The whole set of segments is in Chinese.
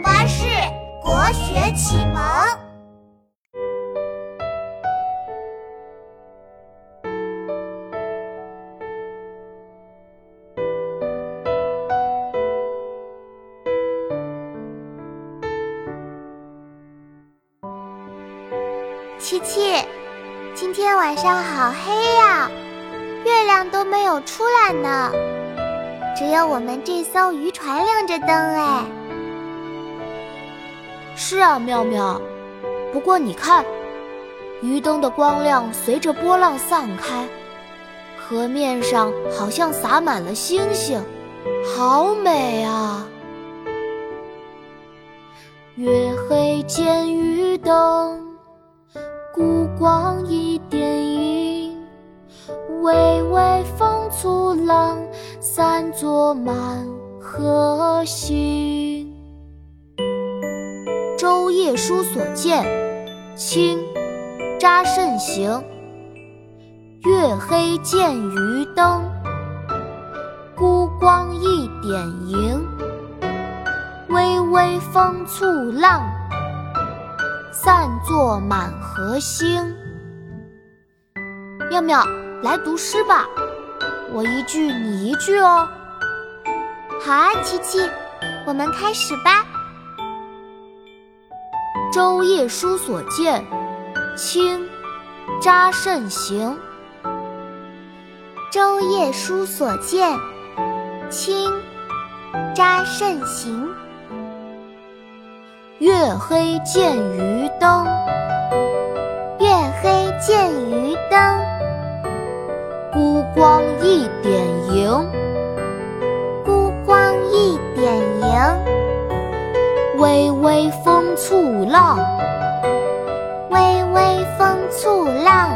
巴士国学启蒙。七七，今天晚上好黑呀，月亮都没有出来呢，只有我们这艘渔船亮着灯哎。是啊，妙妙。不过你看，鱼灯的光亮随着波浪散开，河面上好像洒满了星星，好美啊！月黑见鱼灯，孤光一点萤。微微风簇浪，散作满河星。《夜书所见》清·查慎行。月黑见渔灯，孤光一点萤。微微风簇浪，散作满河星。妙妙，来读诗吧，我一句你一句哦。好啊，琪琪，我们开始吧。《舟夜书所见》清·查慎行。《舟夜书所见》清·查慎行。月黑见渔灯，月黑见渔灯。孤光一点萤，微微风簇浪，微微风簇浪，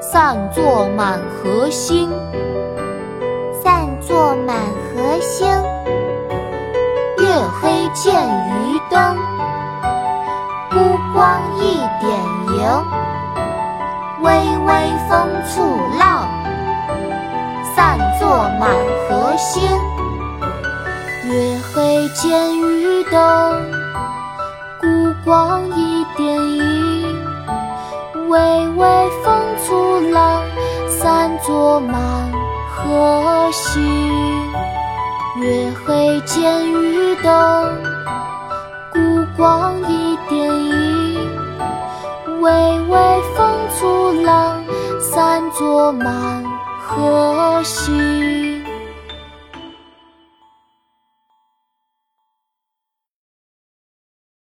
散作满河星，散作满河星。月黑见渔灯，孤光一点萤。微微风簇浪，散作满河星。月黑见渔灯，孤光一点萤。微微风簇浪，散作满河星。月黑见渔灯，孤光一点萤。微微风簇浪，散作满河星。